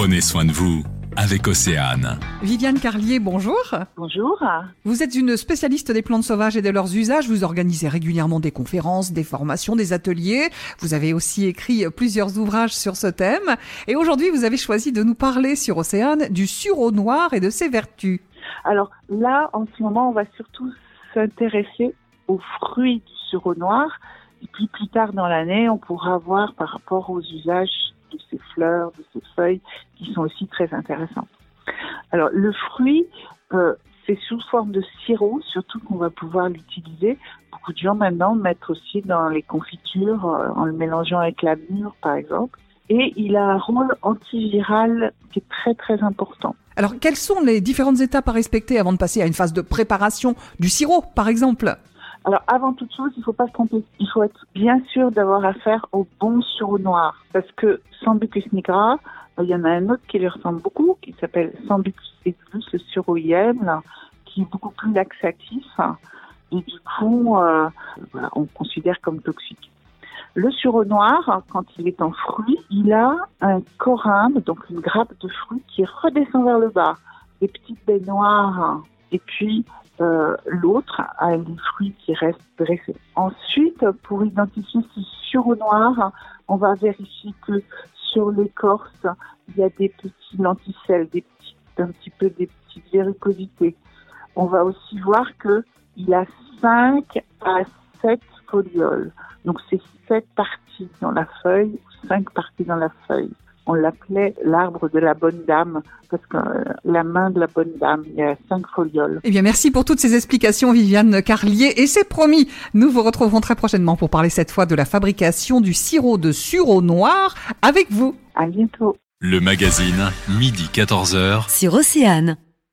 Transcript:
Prenez soin de vous avec Océane. Viviane Carlier, bonjour. Bonjour. Vous êtes une spécialiste des plantes sauvages et de leurs usages. Vous organisez régulièrement des conférences, des formations, des ateliers. Vous avez aussi écrit plusieurs ouvrages sur ce thème. Et aujourd'hui, vous avez choisi de nous parler sur Océane du sureau noir et de ses vertus. Alors là, en ce moment, on va surtout s'intéresser aux fruits du sureau noir. Et puis plus tard dans l'année, on pourra voir par rapport aux usages de ces fleurs, de ces feuilles, qui sont aussi très intéressantes. Alors le fruit, euh, c'est sous forme de sirop, surtout qu'on va pouvoir l'utiliser. Beaucoup de gens maintenant mettent aussi dans les confitures euh, en le mélangeant avec la mûre, par exemple. Et il a un rôle antiviral qui est très très important. Alors, quelles sont les différentes étapes à respecter avant de passer à une phase de préparation du sirop, par exemple? Alors, avant toute chose, il ne faut pas se tromper. Il faut être bien sûr d'avoir affaire au bon sirop noir. Parce que Sambucus nigra, il y en a un autre qui lui ressemble beaucoup, qui s'appelle Sambucus sirop IM, qui est beaucoup plus laxatif. Et du coup, euh, on considère comme toxique. Le sureau noir, quand il est en fruit, il a un corymbe, donc une grappe de fruits qui redescend vers le bas. Des petites baies noires. Et puis, euh, l'autre a les fruits qui restent dressés. Ensuite, pour identifier ce sureau noir, on va vérifier que sur l'écorce, il y a des petits lenticelles, des petits, un petit peu des petites véricosités. On va aussi voir que il a 5 à 7 folioles. Donc c'est 7 parties dans la feuille, 5 parties dans la feuille on l'appelait l'arbre de la bonne dame, parce que euh, la main de la bonne dame, il y a cinq folioles. Eh bien, merci pour toutes ces explications, Viviane Carlier. Et c'est promis, nous vous retrouverons très prochainement pour parler cette fois de la fabrication du sirop de sureau noir avec vous. À bientôt. Le magazine, midi 14h. Sur Océane.